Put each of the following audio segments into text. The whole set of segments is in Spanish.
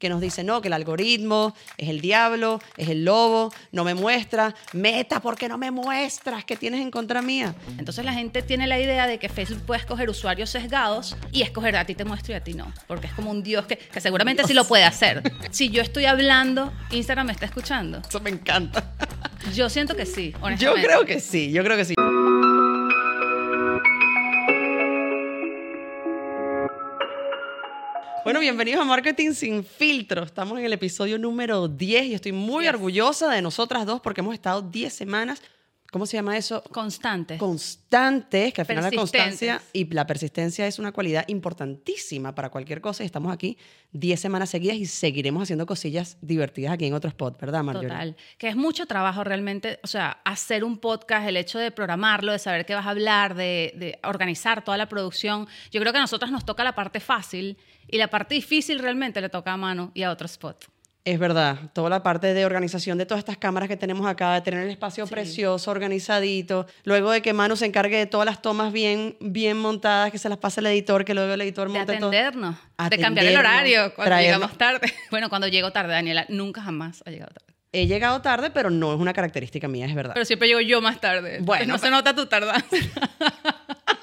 que nos dice, no, que el algoritmo es el diablo, es el lobo, no me muestra. Meta, ¿por qué no me muestras? ¿Qué tienes en contra mía? Entonces la gente tiene la idea de que Facebook puede escoger usuarios sesgados y escoger a ti te muestro y a ti no, porque es como un dios que, que seguramente sí lo puede hacer. Si yo estoy hablando, Instagram me está escuchando. Eso me encanta. Yo siento que sí, Yo honestamente. creo que sí, yo creo que sí. Bueno, bienvenidos a Marketing sin filtro. Estamos en el episodio número 10 y estoy muy Yes. orgullosa de nosotras dos porque hemos estado 10 semanas, ¿cómo se llama eso? Constante. Constantes, que al final la constancia y la persistencia es una cualidad importantísima para cualquier cosa y estamos aquí 10 semanas seguidas y seguiremos haciendo cosillas divertidas aquí en otro spot, ¿verdad, Marjorie? Total. Que es mucho trabajo realmente, o sea, hacer un podcast, el hecho de programarlo, de saber qué vas a hablar, de, de organizar toda la producción. Yo creo que a nosotras nos toca la parte fácil y la parte difícil realmente le toca a Manu y a otro spot. Es verdad, toda la parte de organización de todas estas cámaras que tenemos acá, de tener el espacio Sí. precioso, organizadito, luego de que Manu se encargue de todas las tomas bien, bien montadas, que se las pase el editor, que luego el editor De monte todo. atendernos, de cambiar el horario cuando traernos. llegamos tarde. Bueno, cuando llego tarde, Daniela, nunca jamás ha llegado tarde. He llegado tarde, pero no es una característica mía, es verdad. Pero siempre llego yo más tarde. Bueno, no se nota tu tardanza.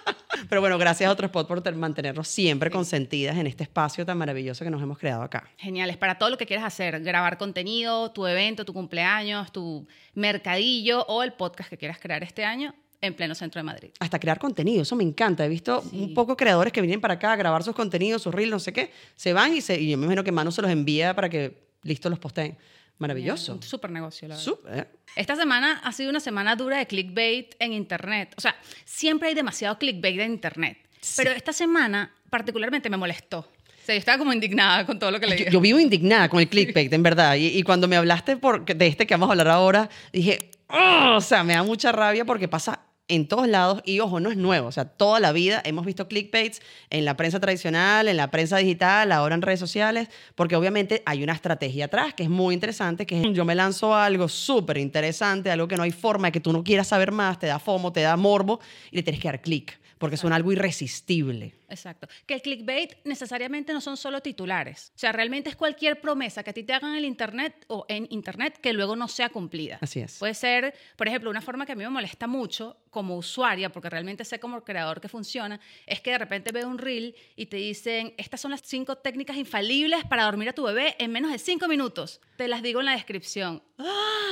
Pero bueno, gracias a otro spot por mantenernos siempre consentidas en este espacio tan maravilloso que nos hemos creado acá. Genial, es para todo lo que quieras hacer, grabar contenido, tu evento, tu cumpleaños, tu mercadillo o el podcast que quieras crear este año en pleno centro de Madrid. Hasta crear contenido, eso me encanta. He visto Sí. un poco creadores que vienen para acá a grabar sus contenidos, sus reels, no sé qué, se van y, se, y yo me imagino que Manu se los envía para que listo los posteen. Maravilloso. Súper negocio, la verdad. Súper. Esta semana ha sido una semana dura de clickbait en Internet. O sea, siempre hay demasiado clickbait en Internet. Pero esta semana particularmente me molestó. O sea, yo estaba como indignada con todo lo que leí. Yo, yo vivo indignada con el clickbait, en verdad. Y, y cuando me hablaste por, de este que vamos a hablar ahora, dije, "Oh", o sea, me da mucha rabia porque pasa en todos lados y ojo, no es nuevo. O sea, toda la vida hemos visto clickbaits en la prensa tradicional, en la prensa digital, ahora en redes sociales, porque obviamente hay una estrategia atrás que es muy interesante, que es yo me lanzo algo súper interesante, algo que no hay forma de que tú no quieras saber más, te da fomo, te da morbo y le tienes que dar clic, porque suena algo irresistible. Exacto. Que el clickbait necesariamente no son solo titulares. O sea, realmente es cualquier promesa que a ti te hagan en el internet o en internet que luego no sea cumplida. Así es. Puede ser, por ejemplo, una forma que a mí me molesta mucho como usuaria, porque realmente sé como creador que funciona, es que de repente veo un reel y te dicen, estas son las cinco técnicas infalibles para dormir a tu bebé en menos de cinco minutos. Te las digo en la descripción. ¡Ah!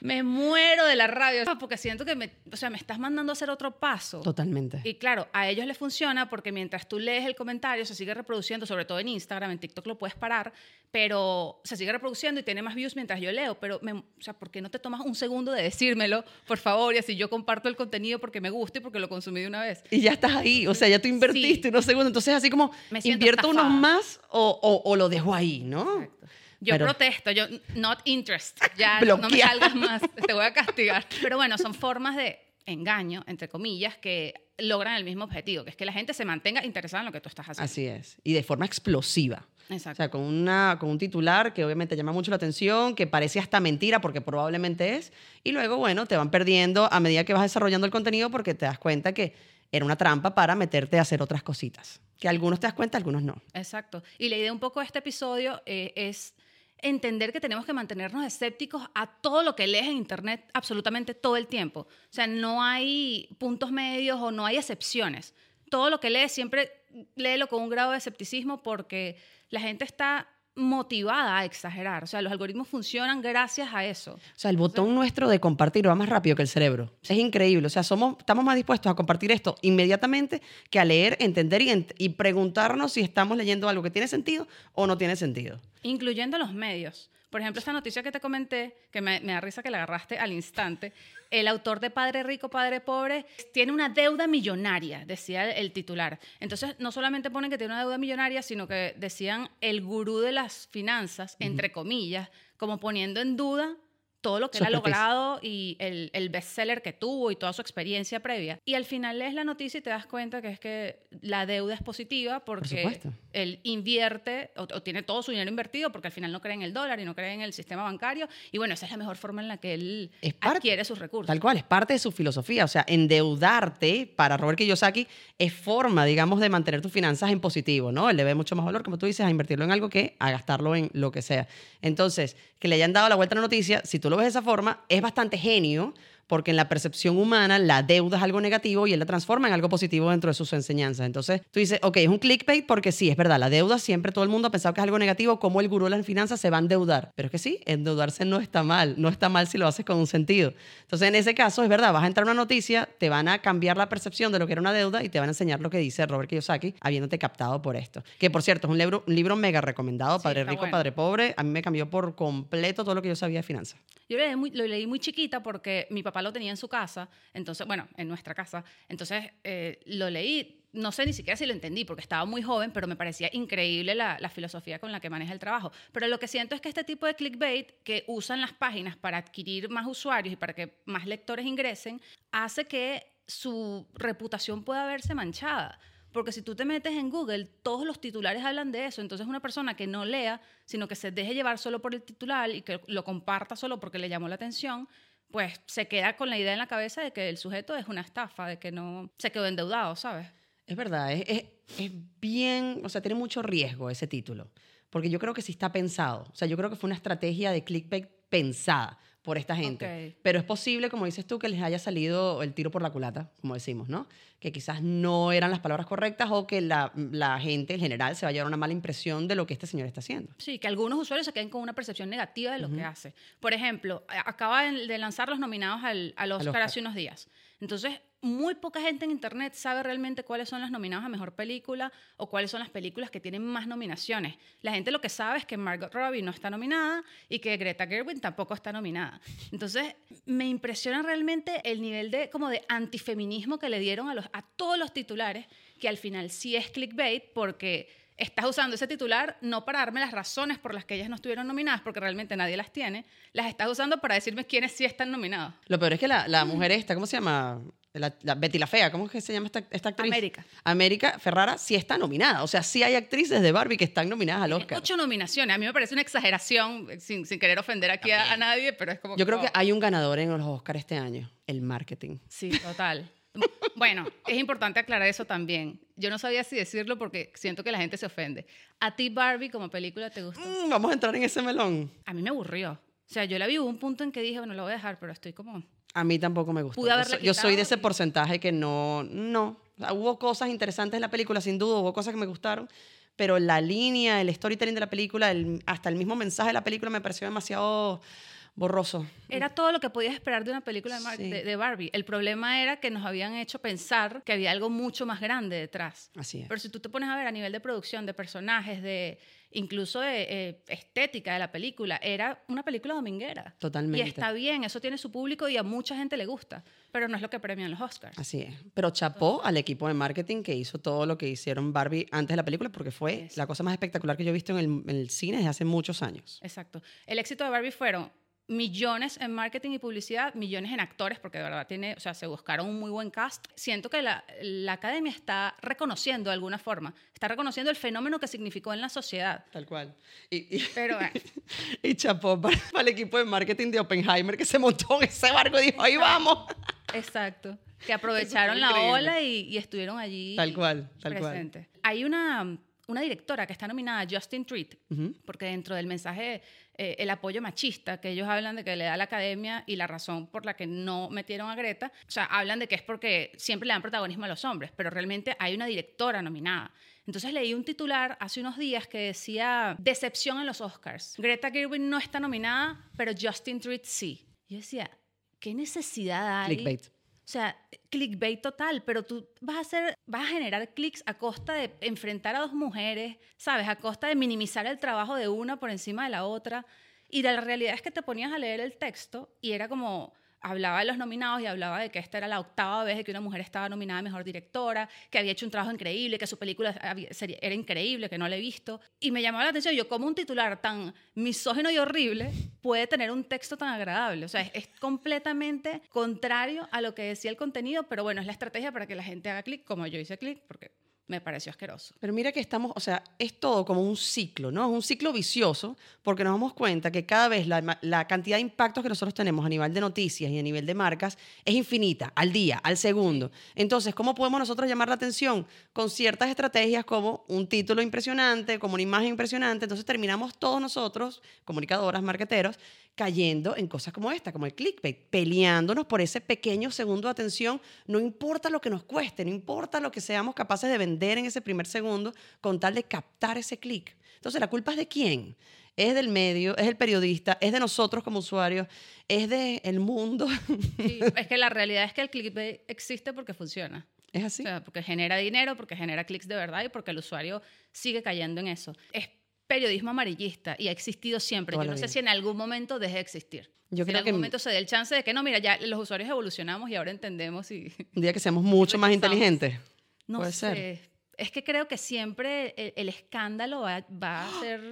Me muero de la rabia, porque siento que me, o sea, me estás mandando a hacer otro paso. Totalmente. Y claro, a ellos les funciona porque mientras tú lees el comentario se sigue reproduciendo, sobre todo en Instagram, en TikTok lo puedes parar, pero se sigue reproduciendo y tiene más views mientras yo leo. Pero, me- o sea, ¿por qué no te tomas un segundo de decírmelo, por favor? Y así yo comparto el contenido porque me gusta y porque lo consumí de una vez. Y ya estás ahí, o sea, ya tú invertiste Sí. unos segundos, entonces así como, Me ¿invierto unos estafada. más o, o- o lo dejo ahí, no? Exacto. Yo Pero- protesto, yo not interest, ya no me salgas más, te voy a castigar. Pero bueno, son formas de engaño, entre comillas, que logran el mismo objetivo, que es que la gente se mantenga interesada en lo que tú estás haciendo. Así es, y de forma explosiva. O Exacto. sea, con, una, con un titular que obviamente llama mucho la atención, que parece hasta mentira porque probablemente es, y luego, bueno, te van perdiendo a medida que vas desarrollando el contenido porque te das cuenta que era una trampa para meterte a hacer otras cositas. Que algunos te das cuenta, algunos no. Exacto. Y la idea un poco de este episodio eh, es entender que tenemos que mantenernos escépticos a todo lo que lees en Internet absolutamente todo el tiempo. O sea, no hay puntos medios o no hay excepciones. Todo lo que lees siempre léelo con un grado de escepticismo porque la gente está motivada a exagerar. O sea, los algoritmos funcionan gracias a eso. O sea, el botón nuestro de compartir va más rápido que el cerebro. Es increíble. O sea, somos, estamos más dispuestos a compartir esto inmediatamente que a leer, entender y, ent- y preguntarnos si estamos leyendo algo que tiene sentido o no tiene sentido. Incluyendo los medios. Por ejemplo, esta noticia que te comenté, que me, me da risa que la agarraste al instante, el autor de Padre Rico, Padre Pobre tiene una deuda millonaria, decía el, el titular. Entonces, no solamente ponen que tiene una deuda millonaria, sino que decían el gurú de las finanzas, entre comillas, como poniendo en duda todo lo que él ha logrado y el, el bestseller que tuvo y toda su experiencia previa. Y al final lees la noticia y te das cuenta que es que la deuda es positiva porque supuesto. él invierte o, o tiene todo su dinero invertido porque al final no cree en el dólar y no cree en el sistema bancario. Y bueno, esa es la mejor forma en la que él Es parte- adquiere sus recursos. Tal cual, es parte de su filosofía. O sea, endeudarte para Robert Kiyosaki es forma, digamos, de mantener tus finanzas en positivo, ¿no? Él le ve mucho más valor, como tú dices, a invertirlo en algo que a gastarlo en lo que sea. Entonces, que le hayan dado la vuelta a la noticia, si tú lo ves de esa forma, es bastante genio, porque en la percepción humana la deuda es algo negativo y él la transforma en algo positivo dentro de sus enseñanzas. Entonces, tú dices, ok, es un clickbait porque sí, es verdad, la deuda siempre todo el mundo ha pensado que es algo negativo, como el gurú de las finanzas se va a endeudar. Pero es que sí, endeudarse no está mal, no está mal si lo haces con un sentido. Entonces, en ese caso, es verdad, vas a entrar a una noticia, te van a cambiar la percepción de lo que era una deuda y te van a enseñar lo que dice Robert Kiyosaki, habiéndote captado por esto. Que, por cierto, es un libro, un libro mega recomendado, Sí, Padre Rico, bueno. Padre Pobre. A mí me cambió por completo todo lo que yo sabía de finanzas. Yo lo leí, muy, lo leí muy chiquita porque mi papá lo tenía en su casa, entonces, bueno, en nuestra casa. Entonces, eh, lo leí, no sé ni siquiera si lo entendí porque estaba muy joven, pero me parecía increíble la, la filosofía con la que maneja el trabajo. Pero lo que siento es que este tipo de clickbait que usan las páginas para adquirir más usuarios y para que más lectores ingresen, hace que su reputación pueda verse manchada. Porque si tú te metes en Google, todos los titulares hablan de eso. Entonces, una persona que no lea, sino que se deje llevar solo por el titular y que lo comparta solo porque le llamó la atención, pues se queda con la idea en la cabeza de que el sujeto es una estafa, de que no se quedó endeudado, ¿sabes? Es verdad, es, es, bien, o sea, tiene mucho riesgo ese título, porque yo creo que sí está pensado, o sea, yo creo que fue una estrategia de clickbait pensada por esta gente, pero es posible, como dices tú, que les haya salido el tiro por la culata, como decimos, ¿no? Que quizás no eran las palabras correctas o que la, la gente en general se va a llevar una mala impresión de lo que este señor está haciendo. Sí, que algunos usuarios se queden con una percepción negativa de lo que hace. Por ejemplo, acaba de de lanzar los nominados al, al Oscar, Oscar. hace unos días. Entonces, muy poca gente en Internet sabe realmente cuáles son las nominadas a Mejor Película o cuáles son las películas que tienen más nominaciones. La gente lo que sabe es que Margot Robbie no está nominada y que Greta Gerwig tampoco está nominada. Entonces, me impresiona realmente el nivel de, como de antifeminismo que le dieron a, a todos los titulares, que al final sí es clickbait porque estás usando ese titular no para darme las razones por las que ellas no estuvieron nominadas, porque realmente nadie las tiene, las estás usando para decirme quiénes sí están nominados. Lo peor es que la, la mujer esta, ¿cómo se llama? La, la Betty la Fea, ¿cómo es que se llama esta, esta actriz? América. América Ferrara sí está nominada. O sea, sí hay actrices de Barbie que están nominadas al Oscar. Ocho nominaciones. A mí me parece una exageración, sin, sin querer ofender aquí a, a nadie, pero es como... Yo creo que hay un ganador en los Oscars este año, el marketing. Sí, total. Bueno, es importante aclarar eso también. Yo no sabía si decirlo porque siento que la gente se ofende. ¿A ti Barbie como película te gustó? Mm, vamos a entrar en ese melón. A mí me aburrió. O sea, yo la vi, hubo un punto en que dije, bueno, lo voy a dejar, pero estoy como... A mí tampoco me gustó. Pude Yo yo soy de ese porcentaje que no, no. O sea, hubo cosas interesantes en la película, sin duda, hubo cosas que me gustaron, pero la línea, el storytelling de la película, el- hasta el mismo mensaje de la película me pareció demasiado borroso. Era todo lo que podías esperar de una película de, Mar- Sí. de- de Barbie. El problema era que nos habían hecho pensar que había algo mucho más grande detrás. Así es. Pero si tú te pones a ver a nivel de producción, de personajes, de incluso de eh, estética de la película, era una película dominguera. Totalmente. Y está bien, eso tiene su público y a mucha gente le gusta, pero no es lo que premian los Oscars. Así es. Pero chapó al equipo de marketing que hizo todo lo que hicieron Barbie antes de la película porque fue Yes. la cosa más espectacular que yo he visto en el, en el cine desde hace muchos años. Exacto. El éxito de Barbie fueron millones en marketing y publicidad, millones en actores, porque de verdad tiene, o sea, se buscaron un muy buen cast. Siento que la, la academia está reconociendo de alguna forma, está reconociendo el fenómeno que significó en la sociedad. Tal cual. Y, y, Pero bueno, y chapó para, para el equipo de marketing de Oppenheimer que se montó en ese barco y dijo, ahí vamos. exacto. Que aprovecharon la ola y, y estuvieron allí Tal cual, tal cual. Hay una, una directora que está nominada, Justin Treat, porque dentro del mensaje, eh, el apoyo machista que ellos hablan de que le da la academia y la razón por la que no metieron a Greta, o sea, hablan de que es porque siempre le dan protagonismo a los hombres, pero realmente hay una directora nominada. Entonces leí un titular hace unos días que decía decepción en los Oscars. Greta Gerwig no está nominada, pero Justin Treat sí. Yo decía, ¿qué necesidad hay? Clickbait. O sea, clickbait total, pero tú vas a hacer, vas a generar clics a costa de enfrentar a dos mujeres, ¿sabes? A costa de minimizar el trabajo de una por encima de la otra. Y la realidad es que te ponías a leer el texto y era como, hablaba de los nominados y hablaba de que esta era la octava vez que una mujer estaba nominada a Mejor Directora, que había hecho un trabajo increíble, que su película era increíble, que no la he visto. Y me llamaba la atención, yo como un titular tan misógino y horrible puede tener un texto tan agradable. O sea, es, es completamente contrario a lo que decía el contenido, pero bueno, es la estrategia para que la gente haga clic, como yo hice clic, porque me pareció asqueroso. Pero mira que estamos, o sea, es todo como un ciclo, ¿no? Es un ciclo vicioso porque nos damos cuenta que cada vez la, la, cantidad de impactos que nosotros tenemos a nivel de noticias y a nivel de marcas es infinita, al día, al segundo. Entonces, ¿cómo podemos nosotros llamar la atención? Con ciertas estrategias como un título impresionante, como una imagen impresionante. Entonces terminamos todos nosotros, comunicadoras, marqueteros, cayendo en cosas como esta, como el clickbait, peleándonos por ese pequeño segundo de atención, no importa lo que nos cueste, no importa lo que seamos capaces de vender en ese primer segundo, con tal de captar ese clic. Entonces, ¿la culpa es de quién? Es del medio, es del periodista, es de nosotros como usuarios, es del el mundo. Sí, es que la realidad es que el clickbait existe porque funciona. Es así. O sea, porque genera dinero, porque genera clics de verdad y porque el usuario sigue cayendo en eso. Es periodismo amarillista y ha existido siempre. Yo no sé si en algún momento deje de existir. Yo si creo en algún que momento se dé el chance de que no, mira, ya los usuarios evolucionamos y ahora entendemos y... Un día que seamos mucho más inteligentes. No Puede sé. Ser. Es que creo que siempre el, escándalo va, a ser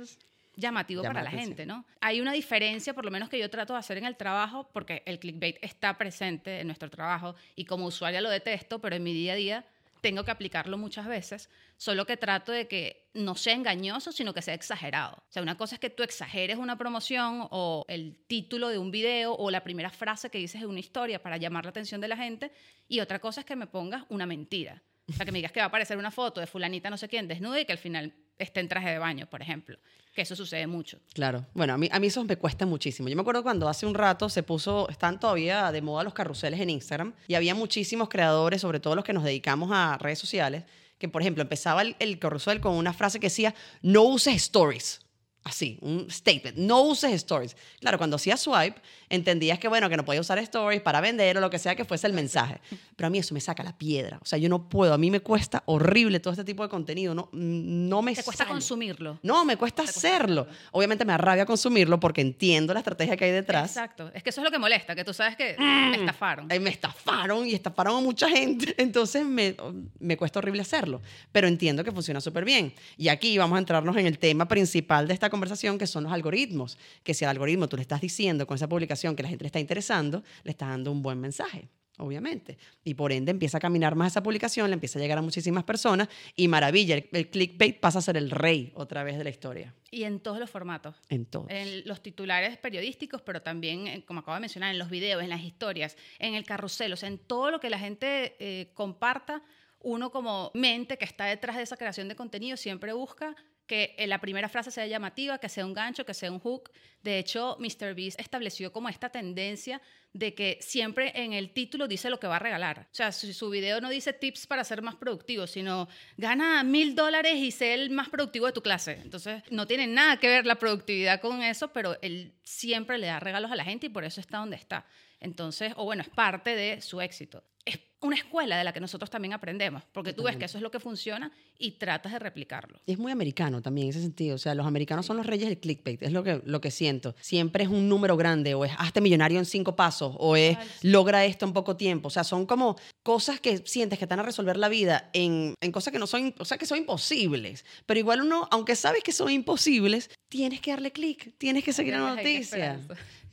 llamativo para la gente, ¿no? Hay una diferencia, por lo menos que yo trato de hacer en el trabajo, porque el clickbait está presente en nuestro trabajo y como usuaria lo detesto, pero en mi día a día tengo que aplicarlo muchas veces, solo que trato de que no sea engañoso, sino que sea exagerado. O sea, una cosa es que tú exageres una promoción o el título de un video o la primera frase que dices de una historia para llamar la atención de la gente, y otra cosa es que me pongas una mentira. O sea, que me digas que va a aparecer una foto de fulanita no sé quién desnuda y que al final esté en traje de baño, por ejemplo. Que eso sucede mucho. Claro. Bueno, a mí, a mí eso me cuesta muchísimo. Yo me acuerdo cuando hace un rato se puso, están todavía de moda los carruseles en Instagram y había muchísimos creadores, sobre todo los que nos dedicamos a redes sociales, que por ejemplo empezaba el, el carrusel con una frase que decía, no uses stories así, un statement. No uses stories. Claro, cuando hacía swipe, entendías que, bueno, que no podía usar stories para vender o lo que sea que fuese el mensaje. Pero a mí eso me saca la piedra. O sea, yo no puedo. A mí me cuesta horrible todo este tipo de contenido. No, no me ¿Te cuesta consumirlo? No, me cuesta hacerlo. Obviamente me arrabia consumirlo porque entiendo la estrategia que hay detrás. Exacto. Es que eso es lo que molesta, que tú sabes que me mm. estafaron. me estafaron y estafaron a mucha gente. Entonces me, me cuesta horrible hacerlo. Pero entiendo que funciona súper bien. Y aquí vamos a entrarnos en el tema principal de esta conversación, que son los algoritmos. Que si al algoritmo tú le estás diciendo con esa publicación que la gente le está interesando, le estás dando un buen mensaje obviamente. Y por ende empieza a caminar más esa publicación, le empieza a llegar a muchísimas personas y maravilla, el, clickbait pasa a ser el rey otra vez de la historia. Y en todos los formatos. En todos. En los titulares periodísticos, pero también, eh, como acabo de mencionar, en los videos, en las historias, en el carrusel, o sea, en todo lo que la gente eh, comparta, uno como mente que está detrás de esa creación de contenido siempre busca que la primera frase sea llamativa, que sea un gancho, que sea un hook. De hecho, MrBeast estableció como esta tendencia de que siempre en el título dice lo que va a regalar. O sea, si su video no dice tips para ser más productivo, sino gana mil dólares y sé el más productivo de tu clase. Entonces, no tiene nada que ver la productividad con eso, pero él siempre le da regalos a la gente y por eso está donde está. Entonces, o bueno, es parte de su éxito. Una escuela de la que nosotros también aprendemos, porque tú ves que eso es lo que funciona y tratas de replicarlo. es muy americano también en ese sentido, o sea, los americanos son los reyes del clickbait, es lo que, lo que siento. Siempre es un número grande, o es hazte millonario en cinco pasos, o es logra esto en poco tiempo, o sea, son como cosas que sientes que van a resolver la vida en, en cosas que no son, o sea, que son imposibles, pero igual uno, aunque sabes que son imposibles, tienes que darle clic, tienes que seguir la noticia.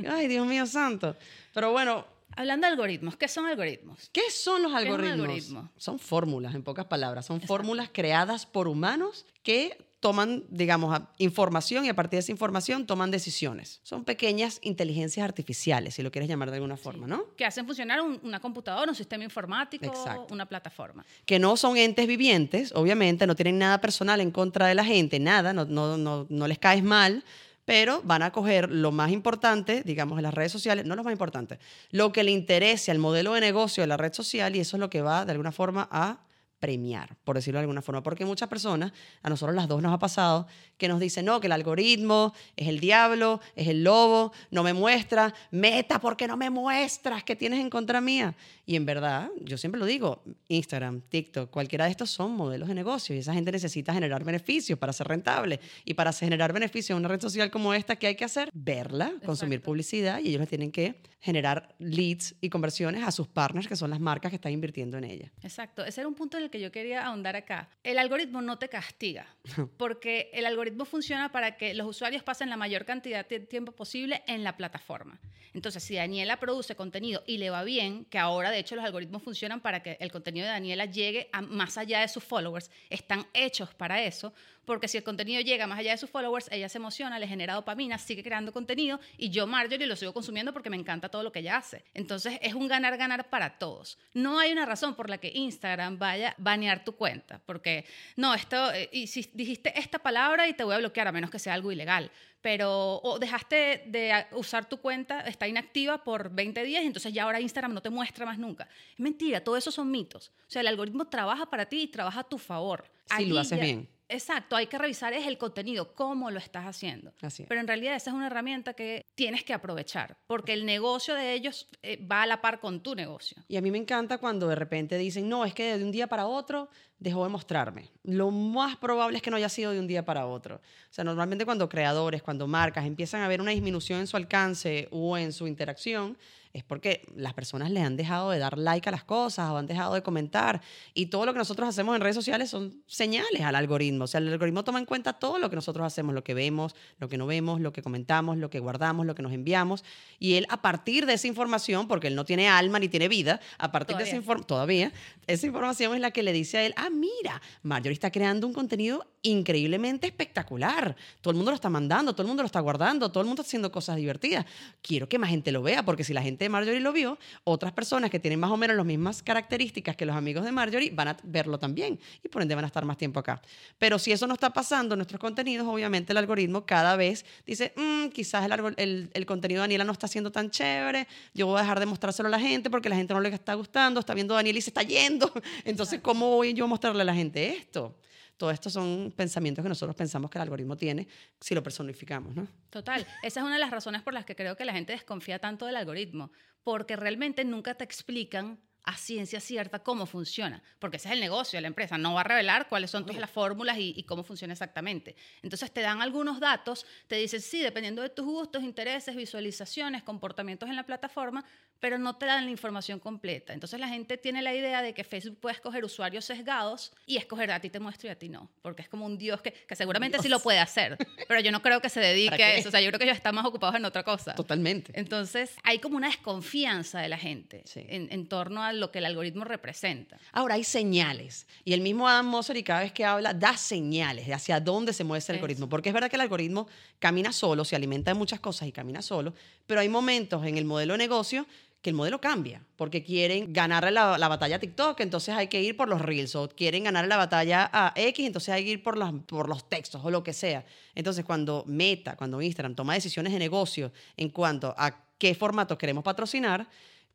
Ay, Dios mío santo. Pero bueno, Hablando de algoritmos, ¿qué son algoritmos? ¿Qué son los algoritmos? Son fórmulas, en pocas palabras. Son fórmulas creadas por humanos que toman, digamos, información y a partir de esa información toman decisiones. Son pequeñas inteligencias artificiales, si lo quieres llamar de alguna forma, ¿no? Que hacen funcionar una computadora, un sistema informático, una plataforma. Que no son entes vivientes, obviamente, no tienen nada personal en contra de la gente, nada, no, no, no, no les caes mal, pero van a coger lo más importante, digamos, en las redes sociales, no lo más importante, lo que le interese al modelo de negocio de la red social y eso es lo que va de alguna forma a premiar, por decirlo de alguna forma, porque muchas personas, a nosotros las dos nos ha pasado, que nos dicen, no, que el algoritmo es el diablo, es el lobo, no me muestra, meta, ¿por qué no me muestras que tienes en contra mía? Y en verdad, yo siempre lo digo, Instagram, TikTok, cualquiera de estos son modelos de negocio y esa gente necesita generar beneficios para ser rentable. Y para generar beneficios en una red social como esta, ¿qué hay que hacer? Verla, consumir publicidad y ellos les tienen que generar leads y conversiones a sus partners, que son las marcas que están invirtiendo en ella. Exacto, ese era un punto en el que yo quería ahondar acá. El algoritmo no te castiga, porque el algoritmo funciona para que los usuarios pasen la mayor cantidad de tiempo posible en la plataforma. Entonces, si Daniela produce contenido y le va bien, que ahora de hecho los algoritmos funcionan para que el contenido de Daniela llegue a más allá de sus followers, están hechos para eso, porque si el contenido llega más allá de sus followers, ella se emociona, le genera dopamina, sigue creando contenido y yo, Marjorie, lo sigo consumiendo porque me encanta todo lo que ella hace. Entonces es un ganar-ganar para todos. No hay una razón por la que Instagram vaya a banear tu cuenta, porque no, esto, eh, y si dijiste esta palabra y te voy a bloquear, a menos que sea algo ilegal pero o dejaste de usar tu cuenta, está inactiva por 20 días entonces ya ahora Instagram no te muestra más nunca. Es mentira, todo eso son mitos. O sea, el algoritmo trabaja para ti y trabaja a tu favor. Si lo haces bien. Exacto, hay que revisar es el contenido, cómo lo estás haciendo. Pero en realidad esa es una herramienta que tienes que aprovechar, porque el negocio de ellos eh, va a la par con tu negocio. Y a mí me encanta cuando de repente dicen, no, es que de un día para otro dejó de mostrarme. Lo más probable es que no haya sido de un día para otro. O sea, normalmente cuando creadores, cuando marcas empiezan a ver una disminución en su alcance o en su interacción, es porque las personas le han dejado de dar like a las cosas o han dejado de comentar. Y todo lo que nosotros hacemos en redes sociales son señales al algoritmo. O sea, el algoritmo toma en cuenta todo lo que nosotros hacemos, lo que vemos, lo que no vemos, lo que comentamos, lo que guardamos, lo que nos enviamos. Y él, a partir de esa información, porque él no tiene alma ni tiene vida, a partir de esa información, todavía, esa información es la que le dice a él, ah, mira, Marjorie está creando un contenido increíblemente espectacular. Todo el mundo lo está mandando, todo el mundo lo está guardando, todo el mundo está haciendo cosas divertidas. Quiero que más gente lo vea, porque si la gente de Marjorie lo vio, otras personas que tienen más o menos las mismas características que los amigos de Marjorie van a verlo también y por ende van a estar más tiempo acá. Pero si eso no está pasando en nuestros contenidos, obviamente el algoritmo cada vez dice, mm, quizás el, el, contenido de Daniela no está siendo tan chévere, yo voy a dejar de mostrárselo a la gente porque la gente no le está gustando, está viendo a Daniela y se está yendo. Entonces, ¿cómo voy yo mostrarle a la gente esto? Todo esto son pensamientos que nosotros pensamos que el algoritmo tiene si lo personificamos, ¿no? Total. Esa es una de las razones por las que creo que la gente desconfía tanto del algoritmo, porque realmente nunca te explican a ciencia cierta cómo funciona, porque ese es el negocio de la empresa, no va a revelar cuáles son todas las fórmulas y, cómo funciona exactamente. Entonces te dan algunos datos, te dicen, sí, dependiendo de tus gustos, intereses, visualizaciones, comportamientos en la plataforma, pero no te dan la información completa. Entonces la gente tiene la idea de que Facebook puede escoger usuarios sesgados y escoger a ti te muestro y a ti no, porque es como un Dios que, que seguramente sí lo puede hacer, pero yo no creo que se dedique a eso, o sea, yo creo que ellos están más ocupados en otra cosa. Totalmente. Entonces hay como una desconfianza de la gente en, en torno a lo que el algoritmo representa. Ahora hay señales y el mismo Adam Mosseri cada vez que habla da señales de hacia dónde se mueve ese algoritmo, porque es verdad que el algoritmo camina solo, se alimenta de muchas cosas y camina solo, pero hay momentos en el modelo de negocio que el modelo cambia, porque quieren ganar la, batalla a TikTok, entonces hay que ir por los reels, o quieren ganar la batalla a X, entonces hay que ir por los, por los textos o lo que sea. Entonces cuando Meta, cuando Instagram toma decisiones de negocio en cuanto a qué formatos queremos patrocinar,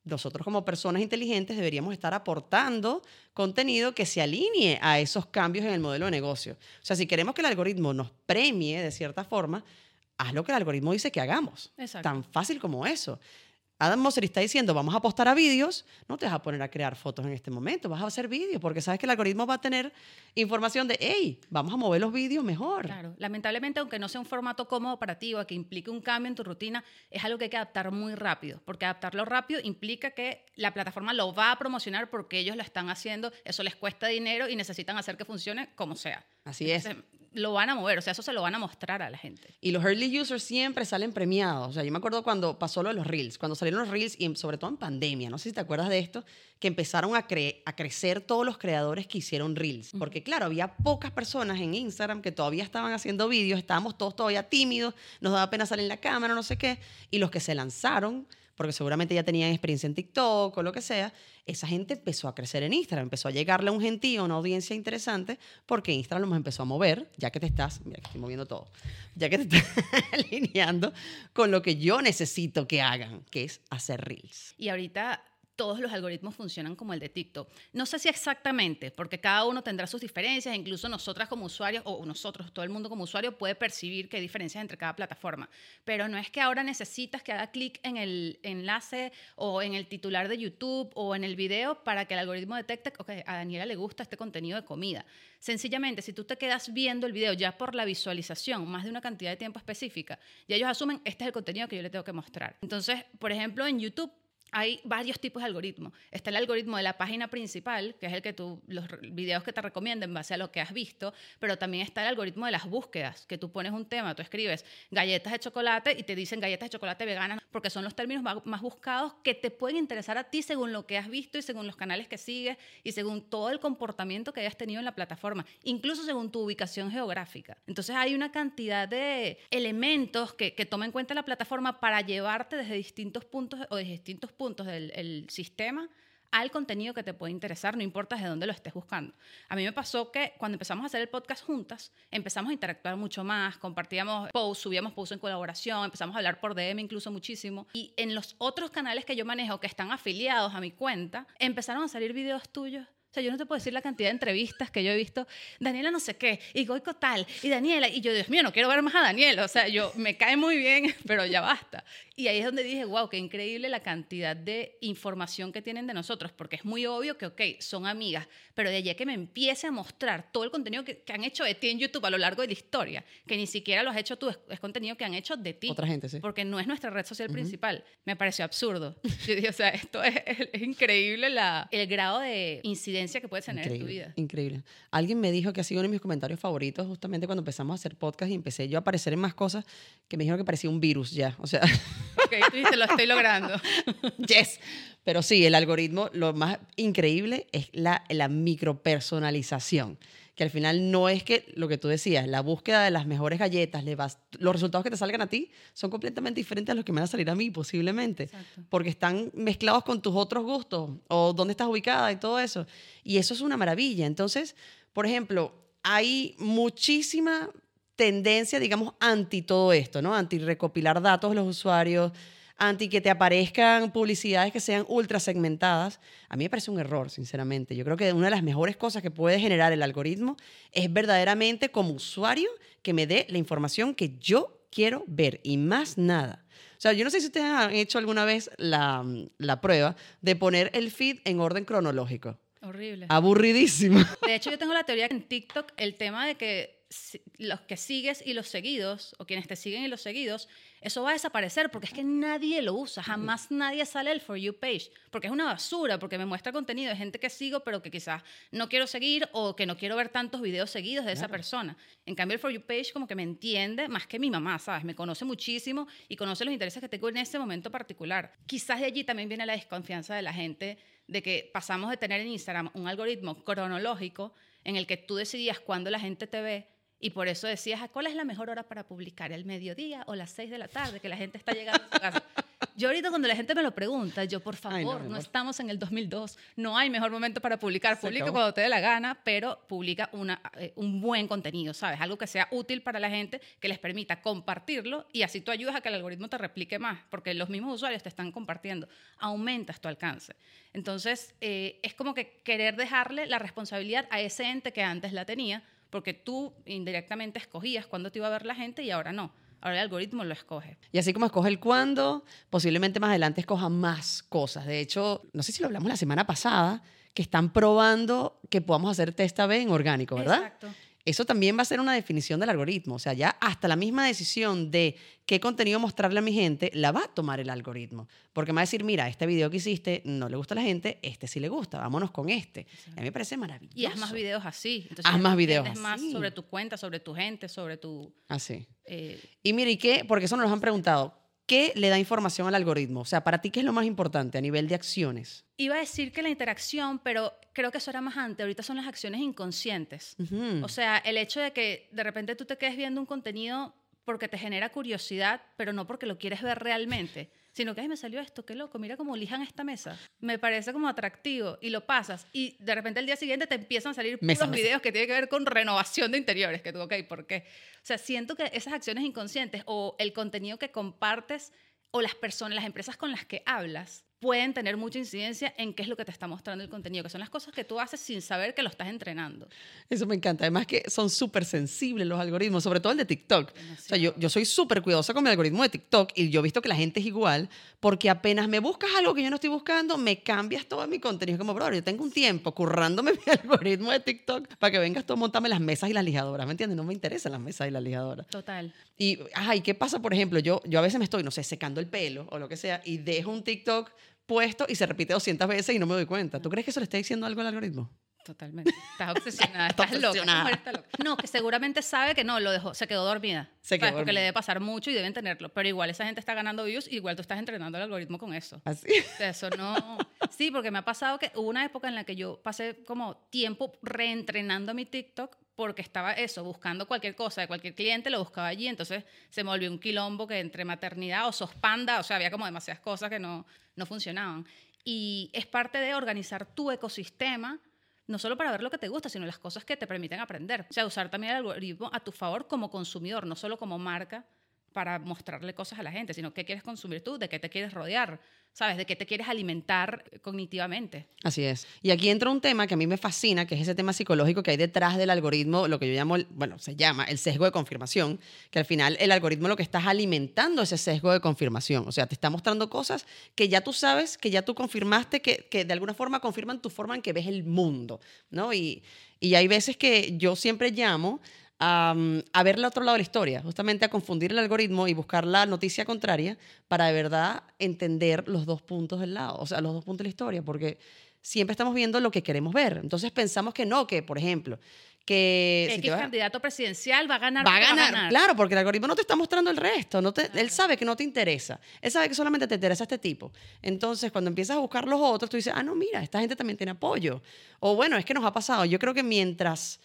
nosotros como personas inteligentes deberíamos estar aportando contenido que se alinee a esos cambios en el modelo de negocio. O sea, si queremos que el algoritmo nos premie de cierta forma, haz lo que el algoritmo dice que hagamos. Tan fácil como eso. Adam Mosseri está diciendo, vamos a apostar a vídeos, no te vas a poner a crear fotos en este momento, vas a hacer vídeos, porque sabes que el algoritmo va a tener información de, hey, vamos a mover los vídeos mejor. Claro, lamentablemente, aunque no sea un formato cómodo para ti o que implique un cambio en tu rutina, es algo que hay que adaptar muy rápido, porque adaptarlo rápido implica que la plataforma lo va a promocionar porque ellos lo están haciendo, eso les cuesta dinero y necesitan hacer que funcione como sea. Así es lo van a mover, o sea, eso se lo van a mostrar a la gente. Y los early users siempre salen premiados. O sea, yo me acuerdo cuando pasó lo de los reels, cuando salieron los reels y sobre todo en pandemia, no sé si te acuerdas de esto, que empezaron a, a crecer todos los creadores que hicieron reels. Porque claro, había pocas personas en Instagram que todavía estaban haciendo vídeos, estábamos todos todavía tímidos, nos daba pena salir en la cámara, no sé qué, y los que se lanzaron porque seguramente ya tenían experiencia en TikTok o lo que sea, esa gente empezó a crecer en Instagram, empezó a llegarle a un gentío, una audiencia interesante, porque Instagram nos empezó a mover, ya que te estás, mira que estoy moviendo todo, ya que te estás alineando con lo que yo necesito que hagan, que es hacer reels. Y ahorita todos los algoritmos funcionan como el de TikTok. No sé si exactamente, porque cada uno tendrá sus diferencias, incluso nosotras como usuarios, o nosotros, todo el mundo como usuario, puede percibir que hay diferencias entre cada plataforma. Pero no es que ahora necesitas que haga clic en el enlace o en el titular de YouTube o en el video para que el algoritmo detecte, ok, a Daniela le gusta este contenido de comida. Sencillamente, si tú te quedas viendo el video ya por la visualización, más de una cantidad de tiempo específica, ya ellos asumen, este es el contenido que yo le tengo que mostrar. Entonces, por ejemplo, en YouTube hay varios tipos de algoritmos. Está el algoritmo de la página principal, que es el que tú, los videos que te recomiendan en base a lo que has visto, pero también está el algoritmo de las búsquedas, que tú pones un tema, tú escribes galletas de chocolate y te dicen galletas de chocolate veganas, porque son los términos más, buscados que te pueden interesar a ti según lo que has visto y según los canales que sigues y según todo el comportamiento que hayas tenido en la plataforma, incluso según tu ubicación geográfica. Entonces hay una cantidad de elementos que, que toma en cuenta la plataforma para llevarte desde distintos puntos o desde distintos puntos del sistema al contenido que te puede interesar, no importa de dónde lo estés buscando. A mí me pasó que cuando empezamos a hacer el podcast juntas, empezamos a interactuar mucho más, compartíamos posts, subíamos posts en colaboración, empezamos a hablar por DM incluso muchísimo. Y en los otros canales que yo manejo, que están afiliados a mi cuenta, empezaron a salir videos tuyos o sea, yo no te puedo decir la cantidad de entrevistas que yo he visto. Daniela no sé qué, y Goico tal, y Daniela, y yo, Dios mío, no quiero ver más a Daniela. O sea, yo me cae muy bien, pero ya basta. Y ahí es donde dije, wow, qué increíble la cantidad de información que tienen de nosotros, porque es muy obvio que, ok, son amigas, pero de allí que me empiece a mostrar todo el contenido que, han hecho de ti en YouTube a lo largo de la historia, que ni siquiera lo has hecho tú, es, contenido que han hecho de ti. Otra gente, sí. Porque no es nuestra red social principal. Me pareció absurdo. Yo dije, o sea, esto es, es increíble la, el grado de incidencia que puedes tener en tu vida. Increíble. Alguien me dijo que ha sido uno de mis comentarios favoritos justamente cuando empezamos a hacer podcast y empecé yo a aparecer en más cosas que me dijeron que parecía un virus ya. O sea. Ok, tú dices, lo estoy logrando. yes. Pero sí, el algoritmo, lo más increíble es la, la micropersonalización que al final no es que lo que tú decías, la búsqueda de las mejores galletas, le vas, los resultados que te salgan a ti son completamente diferentes a los que me van a salir a mí posiblemente, porque están mezclados con tus otros gustos o dónde estás ubicada y todo eso. Y eso es una maravilla. Entonces, por ejemplo, hay muchísima tendencia, digamos, anti todo esto, ¿no? Anti recopilar datos de los usuarios, anti que te aparezcan publicidades que sean ultra segmentadas, a mí me parece un error, sinceramente. Yo creo que una de las mejores cosas que puede generar el algoritmo es verdaderamente como usuario que me dé la información que yo quiero ver y más nada. O sea, yo no sé si ustedes han hecho alguna vez la, la prueba de poner el feed en orden cronológico. Horrible. Aburridísimo. De hecho, yo tengo la teoría que en TikTok el tema de que los que sigues y los seguidos, o quienes te siguen y los seguidos, eso va a desaparecer porque es que nadie lo usa, jamás nadie sale el For You page, porque es una basura, porque me muestra contenido de gente que sigo, pero que quizás no quiero seguir o que no quiero ver tantos videos seguidos de esa persona. En cambio, el For You page como que me entiende más que mi mamá, ¿sabes? Me conoce muchísimo y conoce los intereses que tengo en ese momento particular. Quizás de allí también viene la desconfianza de la gente de que pasamos de tener en Instagram un algoritmo cronológico en el que tú decidías cuándo la gente te ve y por eso decías, ¿cuál es la mejor hora para publicar? ¿El mediodía o las seis de la tarde? Que la gente está llegando a su casa. Yo ahorita cuando la gente me lo pregunta, yo por favor, no, estamos en el 2002, no hay mejor momento para publicar. Publica cuando te dé la gana, pero publica una, eh, un buen contenido, ¿sabes? Algo que sea útil para la gente, que les permita compartirlo y así tú ayudas a que el algoritmo te replique más, porque los mismos usuarios te están compartiendo, aumentas tu alcance. Entonces, eh, es como que querer dejarle la responsabilidad a ese ente que antes la tenía, porque tú indirectamente escogías cuándo te iba a ver la gente y ahora no. Ahora el algoritmo lo escoge. Y así como escoge el cuándo, posiblemente más adelante escoja más cosas. De hecho, no sé si lo hablamos la semana pasada, que están probando que podamos hacer test A-B en orgánico, ¿verdad? Exacto eso también va a ser una definición del algoritmo. O sea, ya hasta la misma decisión de qué contenido mostrarle a mi gente la va a tomar el algoritmo. Porque me va a decir, mira, este video que hiciste no le gusta a la gente, este sí le gusta, vámonos con este. A mí me parece maravilloso. Y haz más videos así. haz más videos así. más sobre tu cuenta, sobre tu gente, sobre tu... Así. Eh, y mire, ¿y qué? Porque eso nos lo han preguntado. ¿Qué le da información al algoritmo? O sea, para ti, ¿qué es lo más importante a nivel de acciones? Iba a decir que la interacción, pero creo que eso era más antes. Ahorita son las acciones inconscientes. O sea, el hecho de que de repente tú te quedes viendo un contenido porque te genera curiosidad, pero no porque lo quieres ver realmente sino que Ay, me salió esto, qué loco, mira cómo lijan esta mesa. Me parece como atractivo y lo pasas y de repente el día siguiente te empiezan a salir puros videos que tienen que ver con renovación de interiores, que tú, ok, ¿por qué? O sea, siento que esas acciones inconscientes o el contenido que compartes o las personas, las empresas con las que hablas, pueden tener mucha incidencia en qué es lo que te está mostrando el contenido, que son las cosas que tú haces sin saber que lo estás entrenando. Eso me encanta. Además que son súper sensibles los algoritmos, sobre todo el de TikTok. O sea, yo, yo soy súper cuidadosa con mi algoritmo de TikTok y yo he visto que la gente es igual porque apenas me buscas algo que yo no estoy buscando, me cambias todo mi contenido. Como, bro, yo tengo un tiempo currándome mi algoritmo de TikTok para que vengas tú a montarme las mesas y las lijadoras, ¿me entiendes? No me interesan las mesas y las lijadoras. Total. Y, ay, ¿qué pasa, por ejemplo? Yo, yo a veces me estoy, no sé, secando el pelo o lo que sea y dejo un TikTok puesto y se repite 200 veces y no me doy cuenta. ¿Tú crees que eso le está diciendo algo al algoritmo? Totalmente. Estás obsesionada. estás obsesionada. Loca. Está loca. No, que seguramente sabe que no, lo dejó, se quedó dormida. Se quedó ¿Sabes? Porque le debe pasar mucho y deben tenerlo. Pero igual esa gente está ganando views, igual tú estás entrenando el algoritmo con eso. Así. O sea, Eso no. Sí, porque me ha pasado que hubo una época en la que yo pasé como tiempo reentrenando mi TikTok porque estaba eso, buscando cualquier cosa de cualquier cliente, lo buscaba allí, entonces se me volvió un quilombo que entre maternidad o sospanda, o sea, había como demasiadas cosas que no, no funcionaban. Y es parte de organizar tu ecosistema, no solo para ver lo que te gusta, sino las cosas que te permiten aprender. O sea, usar también el algoritmo a tu favor como consumidor, no solo como marca para mostrarle cosas a la gente, sino qué quieres consumir tú, de qué te quieres rodear, ¿sabes? De qué te quieres alimentar cognitivamente. Así es. Y aquí entra un tema que a mí me fascina, que es ese tema psicológico que hay detrás del algoritmo, lo que yo llamo, bueno, se llama el sesgo de confirmación, que al final el algoritmo lo que está es alimentando ese sesgo de confirmación. O sea, te está mostrando cosas que ya tú sabes, que ya tú confirmaste, que, que de alguna forma confirman tu forma en que ves el mundo, ¿no? Y, y hay veces que yo siempre llamo a, a ver el otro lado de la historia, justamente a confundir el algoritmo y buscar la noticia contraria para de verdad entender los dos puntos del lado, o sea, los dos puntos de la historia, porque siempre estamos viendo lo que queremos ver. Entonces pensamos que no, que por ejemplo, que... si X te vas- candidato presidencial va a ganar. Va a porque ganar, claro, porque el algoritmo no te está mostrando el resto, no te- él sabe que no te interesa, él sabe que solamente te interesa este tipo. Entonces, cuando empiezas a buscar los otros, tú dices, ah, no, mira, esta gente también tiene apoyo. O bueno, es que nos ha pasado. Yo creo que mientras,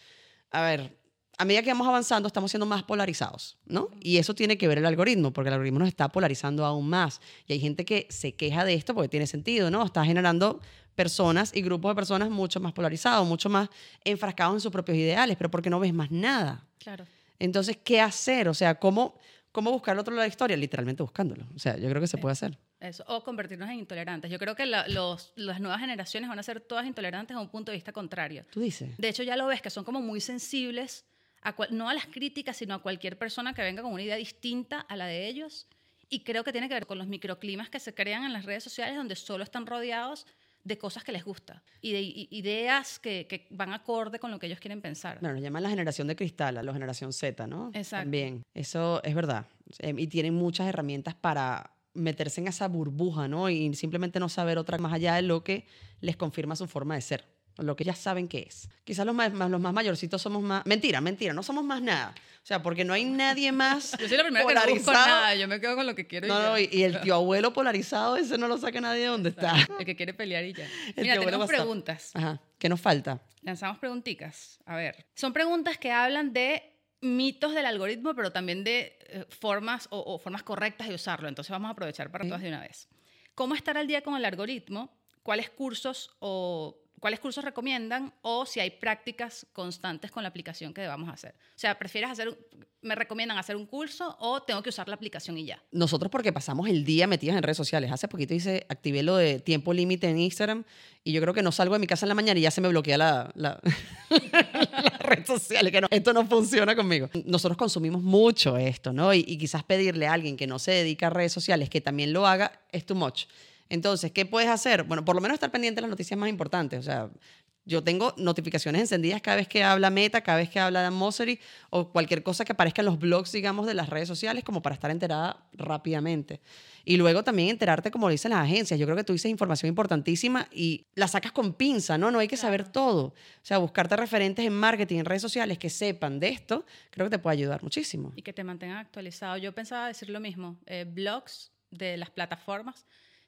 a ver, a medida que vamos avanzando, estamos siendo más polarizados, ¿no? Y eso tiene que ver el algoritmo, porque el algoritmo nos está polarizando aún más. Y hay gente que se queja de esto porque tiene sentido, ¿no? Está generando personas y grupos de personas mucho más polarizados, mucho más enfrascados en sus propios ideales, pero porque no ves más nada. Claro. Entonces, ¿qué hacer? O sea, ¿cómo, cómo buscar el otro lado de la historia? Literalmente buscándolo. O sea, yo creo que se puede hacer. Eso, o convertirnos en intolerantes. Yo creo que la- los, las nuevas generaciones van a ser todas intolerantes a un punto de vista contrario. Tú dices. De hecho, ya lo ves, que son como muy sensibles, a cual- no a las críticas, sino a cualquier persona que venga con una idea distinta a la de ellos. Y creo que tiene que ver con los microclimas que se crean en las redes sociales, donde solo están rodeados de cosas que les gusta y de ideas que, que van acorde con lo que ellos quieren pensar. Bueno, nos llaman la generación de cristal, a la generación Z, ¿no? Exacto. También. Eso es verdad. Eh, y tienen muchas herramientas para meterse en esa burbuja, ¿no? Y simplemente no saber otra más allá de lo que les confirma su forma de ser, lo que ya saben que es. Quizás los más, más- los más mayorcitos somos más... Mentira, mentira, no somos más nada. O sea, porque no hay nadie más Yo soy la primera que no busco polarizado. nada, yo me quedo con lo que quiero y No, no, y, y el tío abuelo polarizado, ese no lo saca nadie de donde está. El que quiere pelear y ya. tío Mira, tenemos preguntas. Ajá. ¿Qué nos falta? Lanzamos preguntitas. A ver. Son preguntas que hablan de mitos del algoritmo, pero también de eh, formas o, o formas correctas de usarlo. Entonces vamos a aprovechar para Sí. todas de una vez. ¿Cómo estar al día con el algoritmo? ¿Cuáles cursos o cuáles cursos recomiendan? O si hay prácticas constantes con la aplicación que debamos hacer. O sea, ¿prefieres hacer, me recomiendan hacer un curso o tengo que usar la aplicación y ya? Nosotros porque pasamos el día metidas en redes sociales. Hace poquito hice, activé lo de tiempo límite en Instagram y yo creo que no salgo de mi casa en la mañana y ya se me bloquea la, la, la red social. Que no, esto no funciona conmigo. Nosotros consumimos mucho esto, ¿no? Y, y quizás pedirle a alguien que no se dedica a redes sociales que también lo haga es too much. Entonces, ¿qué puedes hacer? Bueno, por lo menos estar pendiente de las noticias más importantes. O sea, yo tengo notificaciones encendidas cada vez que habla Meta, cada vez que habla Dan Mosseri o cualquier cosa que aparezca en los blogs, digamos, de las redes sociales, como para estar enterada rápidamente. Y luego también enterarte, como dicen las agencias. Yo creo que tú dices información importantísima y la sacas con pinza, ¿no? No hay que saber todo. O sea, buscarte referentes en marketing, en redes sociales que sepan de esto, creo que te puede ayudar muchísimo. y que te mantengan actualizado. Yo pensaba decir lo mismo, eh, blogs de las plataformas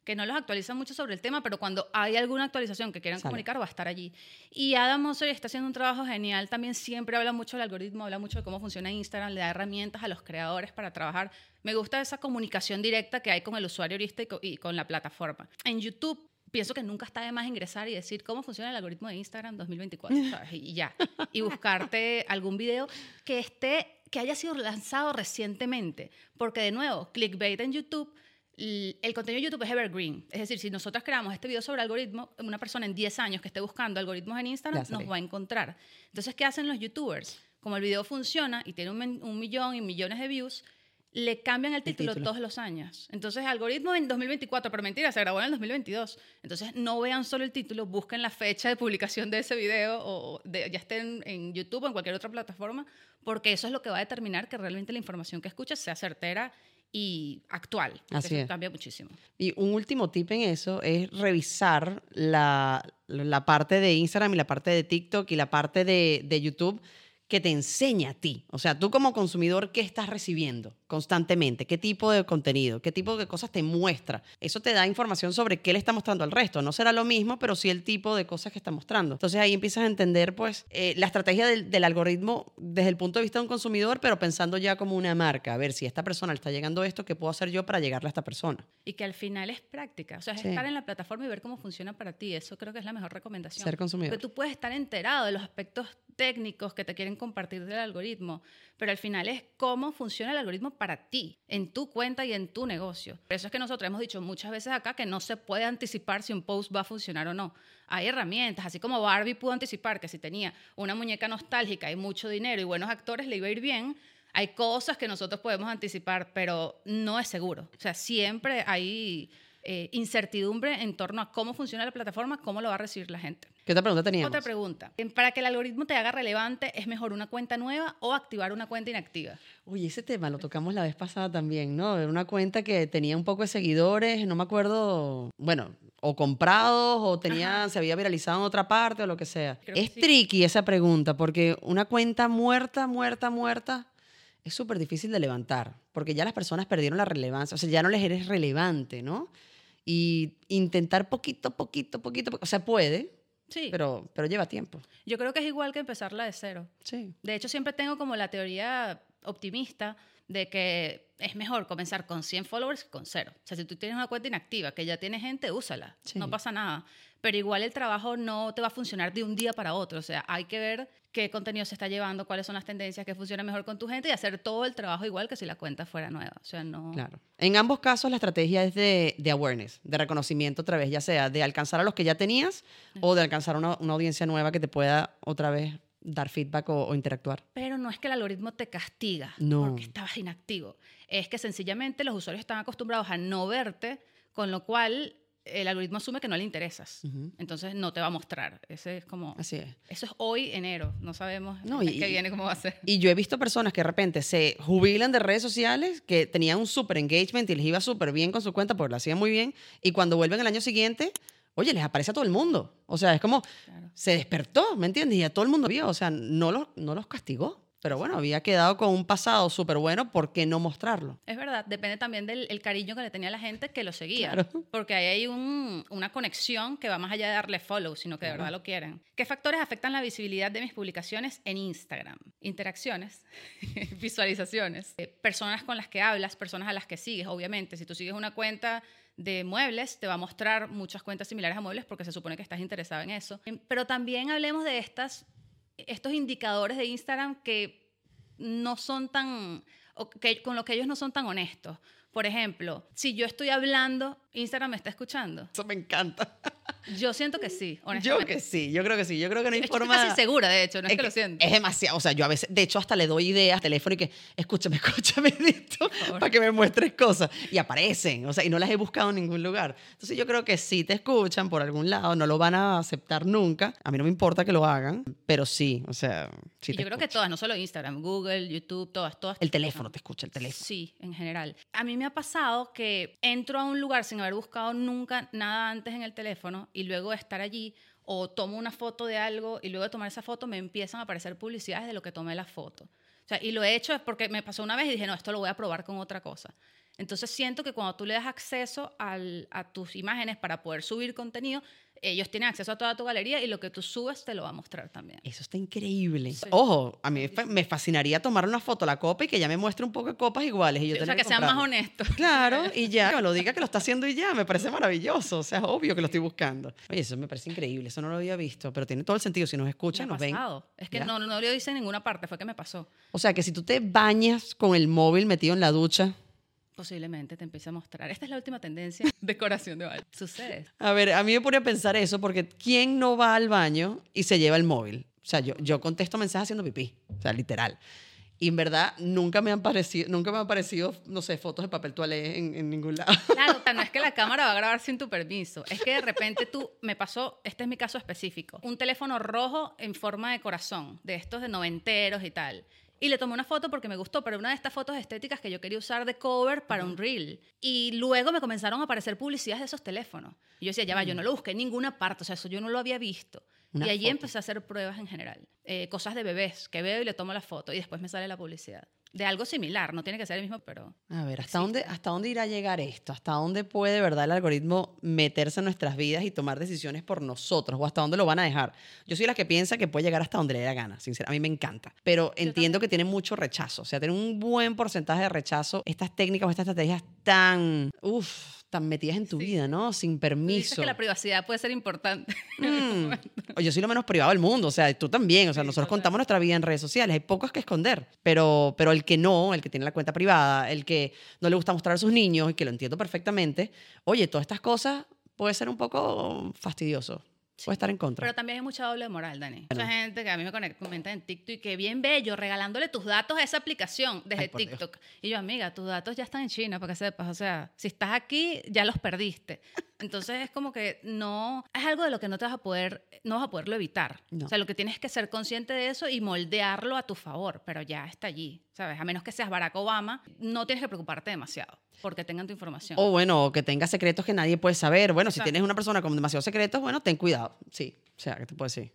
que no los actualizan mucho sobre el tema, pero cuando hay alguna actualización que quieran Sale. comunicar va a estar allí. Y Adam Mosseri está haciendo un trabajo genial, también siempre habla mucho del algoritmo, habla mucho de cómo funciona Instagram, le da herramientas a los creadores para trabajar. Me gusta esa comunicación directa que hay con el usuario ahorita y co- y con la plataforma. En YouTube pienso que nunca está de más ingresar y decir cómo funciona el algoritmo de Instagram 2024, ¿sabes? Y ya. Y buscarte algún video que esté, que haya sido lanzado recientemente. Porque de nuevo, clickbait en YouTube, el contenido de YouTube es evergreen. Es decir, si nosotros creamos este video sobre algoritmo, una persona en 10 años que esté buscando algoritmos en Instagram nos va a encontrar. Entonces, ¿qué hacen los YouTubers? Como el video funciona y tiene un, millón y millones de views, le cambian el título, título. todos los años. Entonces, algoritmo en 2024, pero mentira, se grabó en el 2022. Entonces, no vean solo el título, busquen la fecha de publicación de ese video o de- ya esté en, en YouTube o en cualquier otra plataforma, porque eso es lo que va a determinar que realmente la información que escuches sea certera y actual. Así eso es. cambia muchísimo. Y un último tip en eso es revisar la, la parte de Instagram y la parte de TikTok y la parte de, de YouTube que te enseña a ti. O sea, tú como consumidor, ¿qué estás recibiendo constantemente? ¿Qué tipo de contenido? ¿Qué tipo de cosas te muestra? Eso te da información sobre qué le está mostrando al resto. No será lo mismo, pero sí el tipo de cosas que está mostrando. Entonces ahí empiezas a entender, pues, eh, la estrategia del, del algoritmo desde el punto de vista de un consumidor, pero pensando ya como una marca. A ver, si a esta persona le está llegando esto, ¿qué puedo hacer yo para llegarle a esta persona? Y que al final es práctica. O sea, es Sí. estar en la plataforma y ver cómo funciona para ti. Eso creo que es la mejor recomendación. Ser consumidor. Porque tú puedes estar enterado de los aspectos técnicos que te quieren compartir del algoritmo, pero al final es cómo funciona el algoritmo para ti, en tu cuenta y en tu negocio. Por eso es que nosotros hemos dicho muchas veces acá que no se puede anticipar si un post va a funcionar o no. Hay herramientas, así como Barbie pudo anticipar que si tenía una muñeca nostálgica y mucho dinero y buenos actores le iba a ir bien. Hay cosas que nosotros podemos anticipar, pero no es seguro. O sea, siempre hay eh, incertidumbre en torno a cómo funciona la plataforma, cómo lo va a recibir la gente. ¿Qué otra pregunta teníamos? Otra pregunta. Para que el algoritmo te haga relevante, ¿es mejor una cuenta nueva o activar una cuenta inactiva? Oye, ese tema lo tocamos la vez pasada también, ¿no? Era una cuenta que tenía un poco de seguidores, no me acuerdo, bueno, o comprados, o tenía, se había viralizado en otra parte, o lo que sea. Creo que es sí. tricky esa pregunta, porque una cuenta muerta, muerta, muerta, es súper difícil de levantar, porque ya las personas perdieron la relevancia, o sea, ya no les eres relevante, ¿no? Y intentar poquito, poquito, poquito, po- o sea, puede, Sí, pero, pero lleva tiempo. yo creo que es igual que empezarla de cero. Sí. De hecho, siempre tengo como la teoría optimista de que es mejor comenzar con 100 followers que con cero. O sea, si tú tienes una cuenta inactiva que ya tiene gente, úsala. Sí. No pasa nada. Pero igual el trabajo no te va a funcionar de un día para otro. O sea, hay que ver qué contenido se está llevando, cuáles son las tendencias que funcionan mejor con tu gente y hacer todo el trabajo igual que si la cuenta fuera nueva. O sea, no... Claro. En ambos casos la estrategia es de, de awareness, de reconocimiento otra vez, ya sea de alcanzar a los que ya tenías o de alcanzar una, una audiencia nueva que te pueda otra vez dar feedback o, o interactuar. Pero no es que el algoritmo te castiga No. porque estabas inactivo. Es que sencillamente los usuarios están acostumbrados a no verte, con lo cual el algoritmo asume que no le interesas. Entonces no te va a mostrar. Ese es como... Así es. Eso es hoy, enero. No sabemos No, y- que viene cómo va a ser. Y yo he visto personas que de repente se jubilan de redes sociales, que tenían un súper engagement y les iba súper bien con su cuenta porque lo hacían muy bien, y cuando vuelven el año siguiente, oye, les aparece a todo el mundo. O sea, es como, Claro. se despertó, ¿me entiendes? Y a todo el mundo vio, o sea, no los, no los castigó. Pero bueno, había quedado con un pasado súper bueno, ¿por qué no mostrarlo? Es verdad, depende también del el cariño que le tenía la gente que lo seguía. Claro. Porque ahí hay un- una conexión que va más allá de darle follow, sino que de Claro. verdad lo quieren. ¿Qué factores afectan la visibilidad de mis publicaciones en Instagram? Interacciones, visualizaciones, eh, personas con las que hablas, personas a las que sigues, obviamente. Si tú sigues una cuenta de muebles, te va a mostrar muchas cuentas similares a muebles porque se supone que estás interesado en eso. Em, Pero también hablemos de estas, estos indicadores de Instagram que no son tan, con lo que ellos no son tan honestos. Por ejemplo, si yo estoy hablando, Instagram me está escuchando. Eso me encanta. Yo siento que sí, Yo honestamente. que sí, yo creo que sí. Yo creo que no hay Estoy forma... casi segura, de hecho, no es, que, lo siento. Es demasiado, o sea, yo a veces, de hecho, hasta le doy ideas teléfono y que, escúchame, escúchame, favor. para que me muestres cosas. Y aparecen, o sea, y no las he buscado en ningún lugar. Entonces yo creo que sí te escuchan por algún lado, no lo van a aceptar nunca. A mí no me importa que lo hagan, pero sí, o sea, sí y te yo creo que escuchan. todas, no solo Instagram, Google, YouTube, todas, todas. El teléfono te escucha, el teléfono. Sí, en general. A mí me ha pasado que entro a un lugar sin haber buscado nunca nada antes en el teléfono y luego estar allí o tomo una foto de algo y luego de tomar esa foto me empiezan a aparecer publicidades de lo que tomé la foto. O sea, y lo he hecho es porque me pasó una vez y dije, no, esto lo voy a probar con otra cosa. Entonces siento que cuando tú le das acceso al- a tus imágenes para poder subir contenido, ellos tienen acceso a toda tu galería y lo que tú subes te lo va a mostrar también. Eso está increíble. Sí. Ojo, a mí me fa- me fascinaría tomar una foto la copa y que ya me muestre un poco de copas iguales. Y yo Sí, o sea, que sean más honestos. Claro, y ya, que me lo diga que lo está haciendo y ya, me parece maravilloso, o sea, es obvio que lo estoy buscando. Oye, eso me parece increíble, eso no lo había visto, pero tiene todo el sentido, si nos escuchan, ha nos ven. pasado. Es que Ya. no, no lo hice en ninguna parte, fue que me pasó. O sea, que si tú te bañas con el móvil metido en la ducha, Posiblemente te empiece a mostrar. Esta es la última tendencia. Decoración de baño. Sucede. A ver, a mí me pone a pensar eso porque ¿quién no va al baño y se lleva el móvil? O sea, yo, yo contesto mensajes haciendo pipí, o sea, literal. Y en verdad nunca me han parecido, nunca me han parecido, no sé, fotos de papel toalé en, en ningún lado. Claro, no es que la cámara va a grabar sin tu permiso. Es que de repente tú, me pasó, este es mi caso específico, un teléfono rojo en forma de corazón, de estos de noventeros y tal. Y le tomé una foto porque me gustó, pero una de estas fotos estéticas que yo quería usar de cover para un reel. Y luego me comenzaron a aparecer publicidades de esos teléfonos. Y yo decía, ya va, yo no lo busqué en ninguna parte, o sea, eso yo no lo había visto. Una y allí foto. empecé a hacer pruebas en general. Eh, cosas de bebés que veo y le tomo la foto y después me sale la publicidad. De algo similar, no tiene que ser el mismo, pero... A ver, ¿hasta dónde, ¿hasta dónde irá a llegar esto? ¿Hasta dónde puede, verdad, el algoritmo meterse en nuestras vidas y tomar decisiones por nosotros? ¿O hasta dónde lo van a dejar? Yo soy la que piensa que puede llegar hasta donde le dé la gana, sinceramente. A mí me encanta. Pero entiendo que tiene mucho rechazo. O sea, tiene un buen porcentaje de rechazo estas técnicas o estas estrategias tan, uff, tan metidas en tu Sí. vida, ¿no? Sin Tú Dices permiso. que la privacidad puede ser importante. Mm. O Yo soy lo menos privado del mundo, o sea, tú también. O sea, Sí, nosotros total. contamos nuestra vida en redes sociales, hay pocos que esconder, pero, pero el que no, el que tiene la cuenta privada, el que no le gusta mostrar a sus niños y que lo entiendo perfectamente, oye, todas estas cosas puede ser un poco fastidioso, puede estar en contra. Pero también hay mucha doble moral, Dani. Bueno. Mucha gente que a mí me conect- comenta en TikTok y que bien bello, regalándole tus datos a esa aplicación desde Ay, por Dios. TikTok. Y yo, amiga, tus datos ya están en China, para que sepas. O sea, si estás aquí, ya los perdiste. Entonces es como que no, es algo de lo que no te vas a poder, no vas a poderlo evitar. No. O sea, lo que tienes que ser consciente de eso y moldearlo a tu favor, pero ya está allí, ¿sabes? A menos que seas Barack Obama, no tienes que preocuparte demasiado porque tengan tu información. O bueno, o que tenga secretos que nadie puede saber. Bueno, si Exacto. tienes una persona con demasiados secretos, bueno, ten cuidado. Sí, o sea, ¿qué te puedo decir?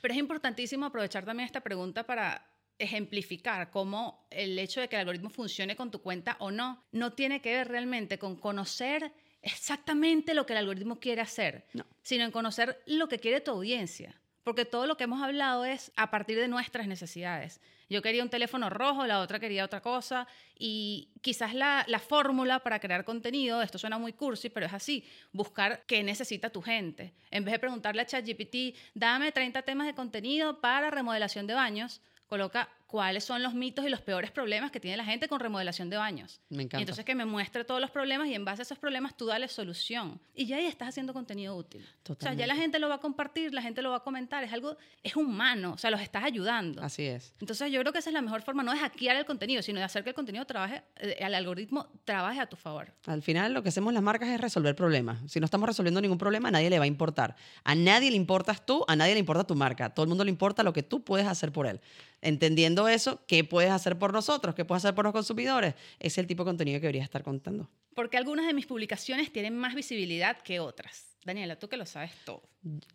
Pero es importantísimo aprovechar también esta pregunta para ejemplificar cómo el hecho de que el algoritmo funcione con tu cuenta o no, no tiene que ver realmente con conocer exactamente lo que el algoritmo quiere hacer, No. sino en conocer lo que quiere tu audiencia. Porque todo lo que hemos hablado es a partir de nuestras necesidades. Yo quería un teléfono rojo, la otra quería otra cosa, y quizás la, la fórmula para crear contenido, esto suena muy cursi, pero es así, buscar qué necesita tu gente. En vez de preguntarle a ChatGPT, dame 30 temas de contenido para remodelación de baños, coloca cuáles son los mitos y los peores problemas que tiene la gente con remodelación de baños. Me encanta. Y entonces que me muestre todos los problemas y en base a esos problemas tú dale solución. Y ya ahí estás haciendo contenido útil. O sea, Totalmente. ya la gente lo va a compartir, la gente lo va a comentar, es algo, es humano, o sea, los estás ayudando. Así es. Entonces yo creo que esa es la mejor forma, no de hackear el contenido, sino de hacer que el contenido trabaje, eh, el algoritmo trabaje a tu favor. Al final lo que hacemos las marcas es resolver problemas. Si no estamos resolviendo ningún problema, a nadie le va a importar. A nadie le importas tú, a nadie le importa tu marca. Todo el mundo le importa lo que tú puedes hacer por él. Entendiendo eso, ¿qué puedes hacer por nosotros? ¿Qué puedes hacer por los consumidores? Ese es el tipo de contenido que deberías estar contando. Porque algunas de mis publicaciones tienen más visibilidad que otras. Daniela, tú que lo sabes todo.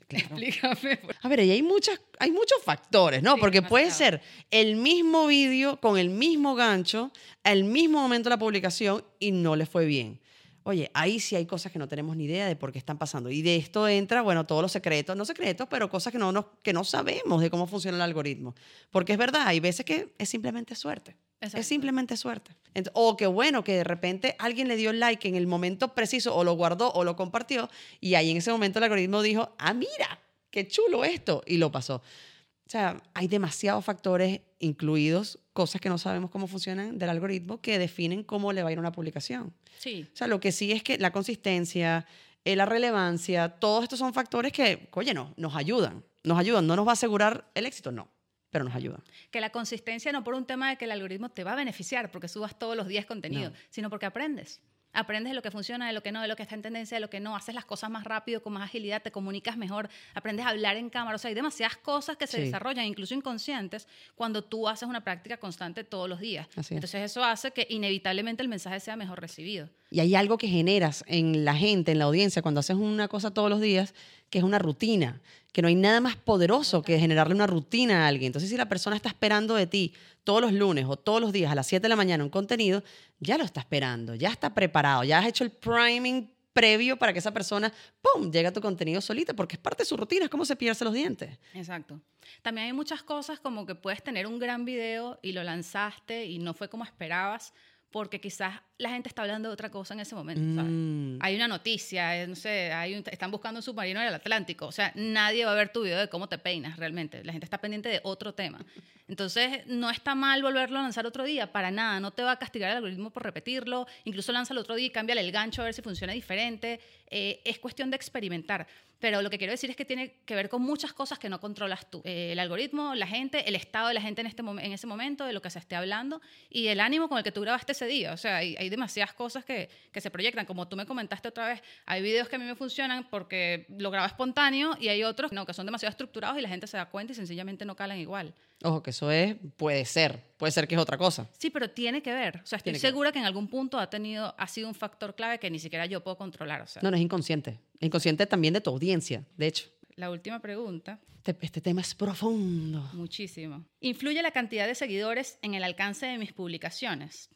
Claro. Explícame. A ver, y hay, muchas, hay muchos factores, ¿no? Sí, Porque puede demasiado. ser el mismo vídeo con el mismo gancho, al mismo momento de la publicación y no le fue bien. Oye, ahí sí hay cosas que no tenemos ni idea de por qué están pasando. Y de esto entra, bueno, todos los secretos, no secretos, pero cosas que no, nos- que no sabemos de cómo funciona el algoritmo. Porque es verdad, hay veces que es simplemente suerte. Exacto. Es simplemente suerte. O que bueno, que de repente alguien le dio like en el momento preciso, o lo guardó, o lo compartió, y ahí en ese momento el algoritmo dijo, ah, mira, qué chulo esto, y lo pasó. O sea, hay demasiados factores incluidos, cosas que no sabemos cómo funcionan del algoritmo, que definen cómo le va a ir una publicación. Sí. O sea, lo que sí es que la consistencia, eh, la relevancia, todos estos son factores que, oye, no, nos ayudan. Nos ayudan. No nos va a asegurar el éxito, no, pero nos ayudan. Que la consistencia no por un tema de que el algoritmo te va a beneficiar porque subas todos los días contenido, No. sino porque aprendes. Aprendes de lo que funciona, de lo que no, de lo que está en tendencia, de lo que no. Haces las cosas más rápido, con más agilidad, te comunicas mejor, aprendes a hablar en cámara. O sea, hay demasiadas cosas que se Sí. desarrollan, incluso inconscientes, cuando tú haces una práctica constante todos los días. Así. Entonces eso hace que inevitablemente el mensaje sea mejor recibido. Y hay algo que generas en la gente, en la audiencia, cuando haces una cosa todos los días, que es una rutina, que no hay nada más poderoso que generarle una rutina a alguien. Entonces, si la persona está esperando de ti todos los lunes o todos los días a las 7 de la mañana un contenido, ya lo está esperando, ya está preparado, ya has hecho el priming previo para que esa persona, ¡pum!, llegue a tu contenido solita, porque es parte de su rutina, es como cepillarse los dientes. Exacto. También hay muchas cosas como que puedes tener un gran video y lo lanzaste y no fue como esperabas porque quizás la gente está hablando de otra cosa en ese momento. ¿sabes? Mm. Hay una noticia, eh, no sé, hay un- están buscando un submarino en el Atlántico. O sea, nadie va a ver tu video de cómo te peinas realmente. La gente está pendiente de otro tema. Entonces, no está mal volverlo a lanzar otro día, para nada. No te va a castigar el algoritmo por repetirlo. Incluso lánzalo otro día y cámbiale el gancho a ver si funciona diferente. Eh, es cuestión de experimentar. Pero lo que quiero decir es que tiene que ver con muchas cosas que no controlas tú. Eh, el algoritmo, la gente, el estado de la gente en, este en ese momento, de lo que se esté hablando y el ánimo con el que tú grabaste ese día. O sea, hay, hay demasiadas cosas que, que se proyectan. Como tú me comentaste otra vez, hay videos que a mí me funcionan porque lo grabo espontáneo y hay otros no, que son demasiado estructurados y la gente se da cuenta y sencillamente no calan igual. Ojo, que eso es, puede ser, puede ser que es otra cosa. Sí, pero tiene que ver. O sea, estoy Tiene que segura que en algún punto ha tenido, ha sido un factor clave que ni siquiera yo puedo controlar. O sea, No, no es inconsciente. Inconsciente también de tu audiencia, de hecho. la última pregunta. Este, este tema es profundo. Muchísimo. ¿Influye la cantidad de seguidores en el alcance de mis publicaciones?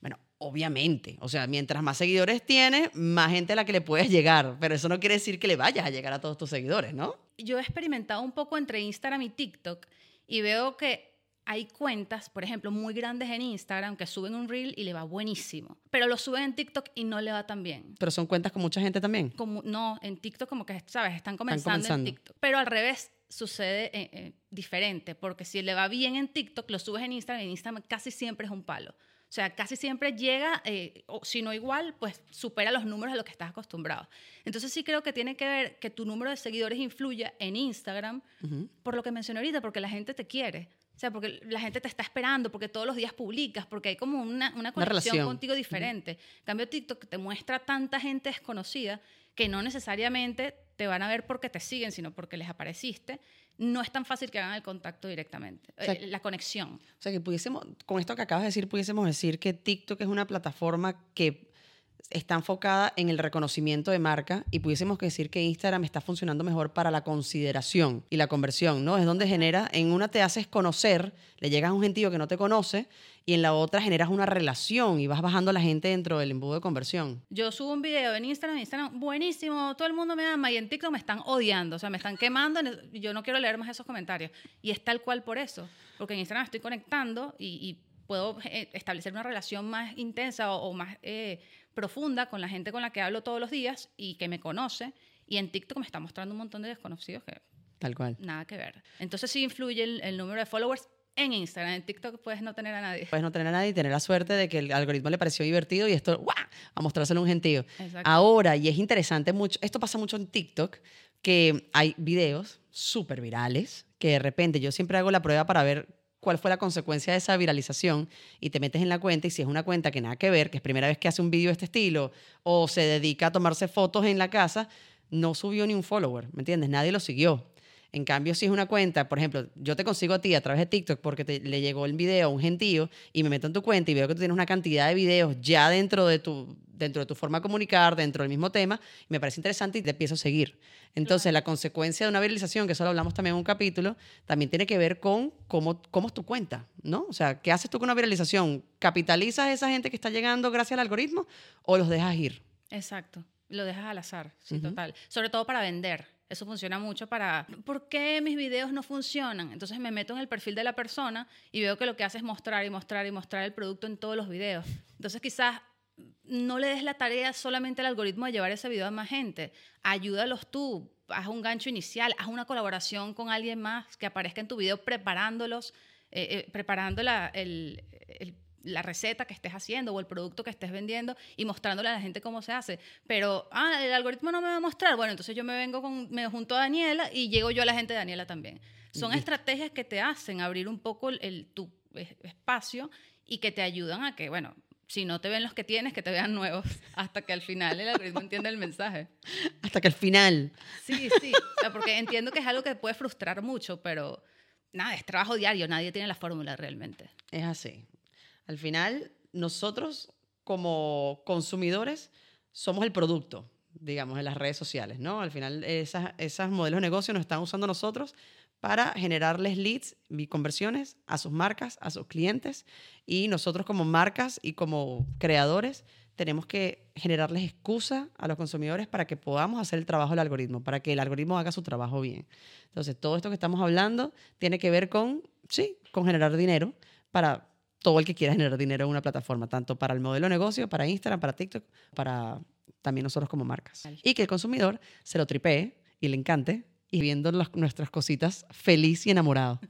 Bueno, obviamente. O sea, mientras más seguidores tienes, más gente a la que le puedes llegar. Pero eso no quiere decir que le vayas a llegar a todos tus seguidores, ¿no? Yo he experimentado un poco entre Instagram y TikTok y veo que hay cuentas, por ejemplo, muy grandes en Instagram que suben un reel y le va buenísimo, pero lo suben en TikTok y no le va tan bien. Pero son cuentas con mucha gente también. Como, no, en TikTok como que, ¿sabes? Están comenzando, comenzando. en TikTok. Pero al revés sucede eh, eh, diferente, porque si le va bien en TikTok, lo subes en Instagram y en Instagram casi siempre es un palo. O sea, casi siempre llega, eh, o si no igual, pues supera los números a los que estás acostumbrado. Entonces sí creo que tiene que ver que tu número de seguidores influya en Instagram, por lo que mencioné ahorita, porque la gente te quiere. O sea, porque la gente te está esperando, porque todos los días publicas, porque hay como una, una conexión relación. contigo diferente. En cambio, TikTok te muestra tanta gente desconocida que no necesariamente te van a ver porque te siguen, sino porque les apareciste. No es tan fácil que hagan el contacto directamente, O sea, eh, la conexión. O sea, que pudiésemos, con esto que acabas de decir, pudiésemos decir que TikTok es una plataforma que está enfocada en el reconocimiento de marca y pudiésemos decir que Instagram está funcionando mejor para la consideración y la conversión, ¿no? Es donde genera, en una te haces conocer, le llegas a un gentío que no te conoce y en la otra generas una relación y vas bajando a la gente dentro del embudo de conversión. Yo subo un video en Instagram, Instagram, buenísimo, todo el mundo me ama, y en TikTok me están odiando, o sea, me están quemando, yo no quiero leer más esos comentarios. Y es tal cual por eso, porque en Instagram estoy conectando y, y puedo eh, establecer una relación más intensa o, o más eh, profunda con la gente con la que hablo todos los días y que me conoce, y en TikTok me está mostrando un montón de desconocidos que Tal cual. nada que ver. Entonces sí influye el, el número de followers en Instagram, en TikTok puedes no tener a nadie. Puedes no tener a nadie y tener la suerte de que el algoritmo le pareció divertido y esto, ¡guau! a mostrárselo a un gentío. Exacto. Ahora, y es interesante mucho, esto pasa mucho en TikTok, que hay videos súper virales, que de repente yo siempre hago la prueba para ver cuál fue la consecuencia de esa viralización y te metes en la cuenta y si es una cuenta que nada que ver, que es primera vez que hace un video de este estilo o se dedica a tomarse fotos en la casa, no subió ni un follower, ¿me entiendes? Nadie lo siguió. En cambio, si es una cuenta, por ejemplo, yo te consigo a ti a través de TikTok porque te- le llegó el video a un gentío y me meto en tu cuenta y veo que tú tienes una cantidad de videos ya dentro de tu, dentro de tu forma de comunicar, dentro del mismo tema, y me parece interesante y te empiezo a seguir. Entonces, la consecuencia de una viralización, que eso lo hablamos también en un capítulo, también tiene que ver con cómo, cómo es tu cuenta, ¿no? O sea, ¿qué haces tú con una viralización? ¿Capitalizas a esa gente que está llegando gracias al algoritmo o los dejas ir? Exacto. Lo dejas al azar, sí, total. Sobre todo para vender. Eso funciona mucho para... ¿Por qué mis videos no funcionan? Entonces me meto en el perfil de la persona y veo que lo que hace es mostrar y mostrar y mostrar el producto en todos los videos. Entonces quizás no le des la tarea solamente al algoritmo de llevar ese video a más gente. Ayúdalos tú. Haz un gancho inicial, haz una colaboración con alguien más que aparezca en tu video preparándolos, eh, eh, preparando la, el- el- la receta que estés haciendo o el producto que estés vendiendo y mostrándole a la gente cómo se hace. Pero, ah, el algoritmo no me va a mostrar. Bueno, entonces yo me vengo con, me junto a Daniela y llego yo a la gente de Daniela también. Son estrategias que te hacen abrir un poco el, el- tu es- espacio y que te ayudan a que, bueno, si no te ven los que tienes, que te vean nuevos, hasta que al final el algoritmo entienda el mensaje. Hasta que al final Sí, sí, o sea, porque entiendo que es algo que puede frustrar mucho, pero nada, es trabajo diario, nadie tiene la fórmula realmente. Es así. Al final, nosotros como consumidores somos el producto, digamos, en las redes sociales, ¿no? Al final, esas, esas modelos de negocio nos están usando nosotros para generarles leads y conversiones a sus marcas, a sus clientes. Y nosotros como marcas y como creadores tenemos que generarles excusa a los consumidores para que podamos hacer el trabajo del algoritmo, para que el algoritmo haga su trabajo bien. Entonces, todo esto que estamos hablando tiene que ver con, sí, con generar dinero para todo el que quiera generar dinero en una plataforma, tanto para el modelo de negocio, para Instagram, para TikTok, para también nosotros como marcas. Y que el consumidor se lo tripee y le encante y viendo las- nuestras cositas feliz y enamorado.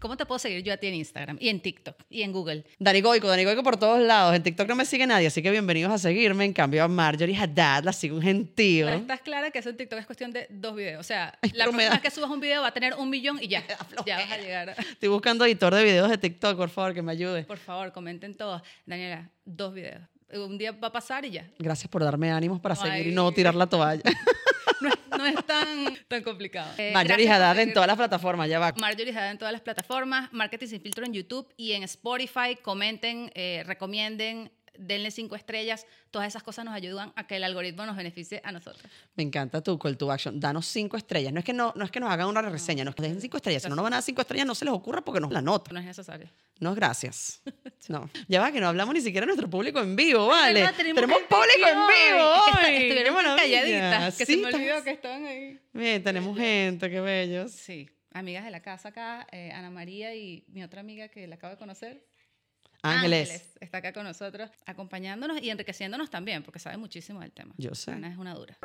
¿Cómo te puedo seguir yo a ti en Instagram y en TikTok y en Google? Dani Goico, Dani Goico por todos lados. En TikTok no me sigue nadie, así que bienvenidos a seguirme. En cambio, a Marjorie Haddad la sigo un gentío. Pero estás clara que eso en TikTok es cuestión de dos videos. O sea, Ay, la próxima vez que subas un video va a tener un millón y ya. Ya vas a llegar. Estoy buscando editor de videos de TikTok, por favor, que me ayude. Por favor, comenten todos. Daniela, dos videos. Un día va a pasar y ya. Gracias por darme ánimos para seguir y no tirar la toalla. No es, no es tan, tan complicado. Eh, Marjorie Haddad en todas las plataformas, ya va. Marjorie Haddad en todas las plataformas, Marketing Sin Filtro en YouTube y en Spotify. Comenten, eh, recomienden, denle cinco estrellas. Todas esas cosas nos ayudan a que el algoritmo nos beneficie a nosotros. Me encanta tu call to action. Danos cinco estrellas. No es que, no, no es que nos hagan una reseña, nos dejen cinco estrellas. Si no nos van a dar cinco estrellas, no se les ocurra porque nos la nota. No es necesario. No, gracias. No. Ya va, que no hablamos ni siquiera de nuestro público en vivo, ¿vale? tenemos tenemos gente público en vivo hoy. ¡Qué Estuvieron calladitas que Sí, se me olvidó que estaban ahí. Bien, tenemos gente, qué bellos. Sí, amigas de la casa acá, eh, Ana María y mi otra amiga que la acabo de conocer. Ángeles. está acá con nosotros, acompañándonos y enriqueciéndonos también, porque sabe muchísimo del tema. Yo sé. Ana es una dura.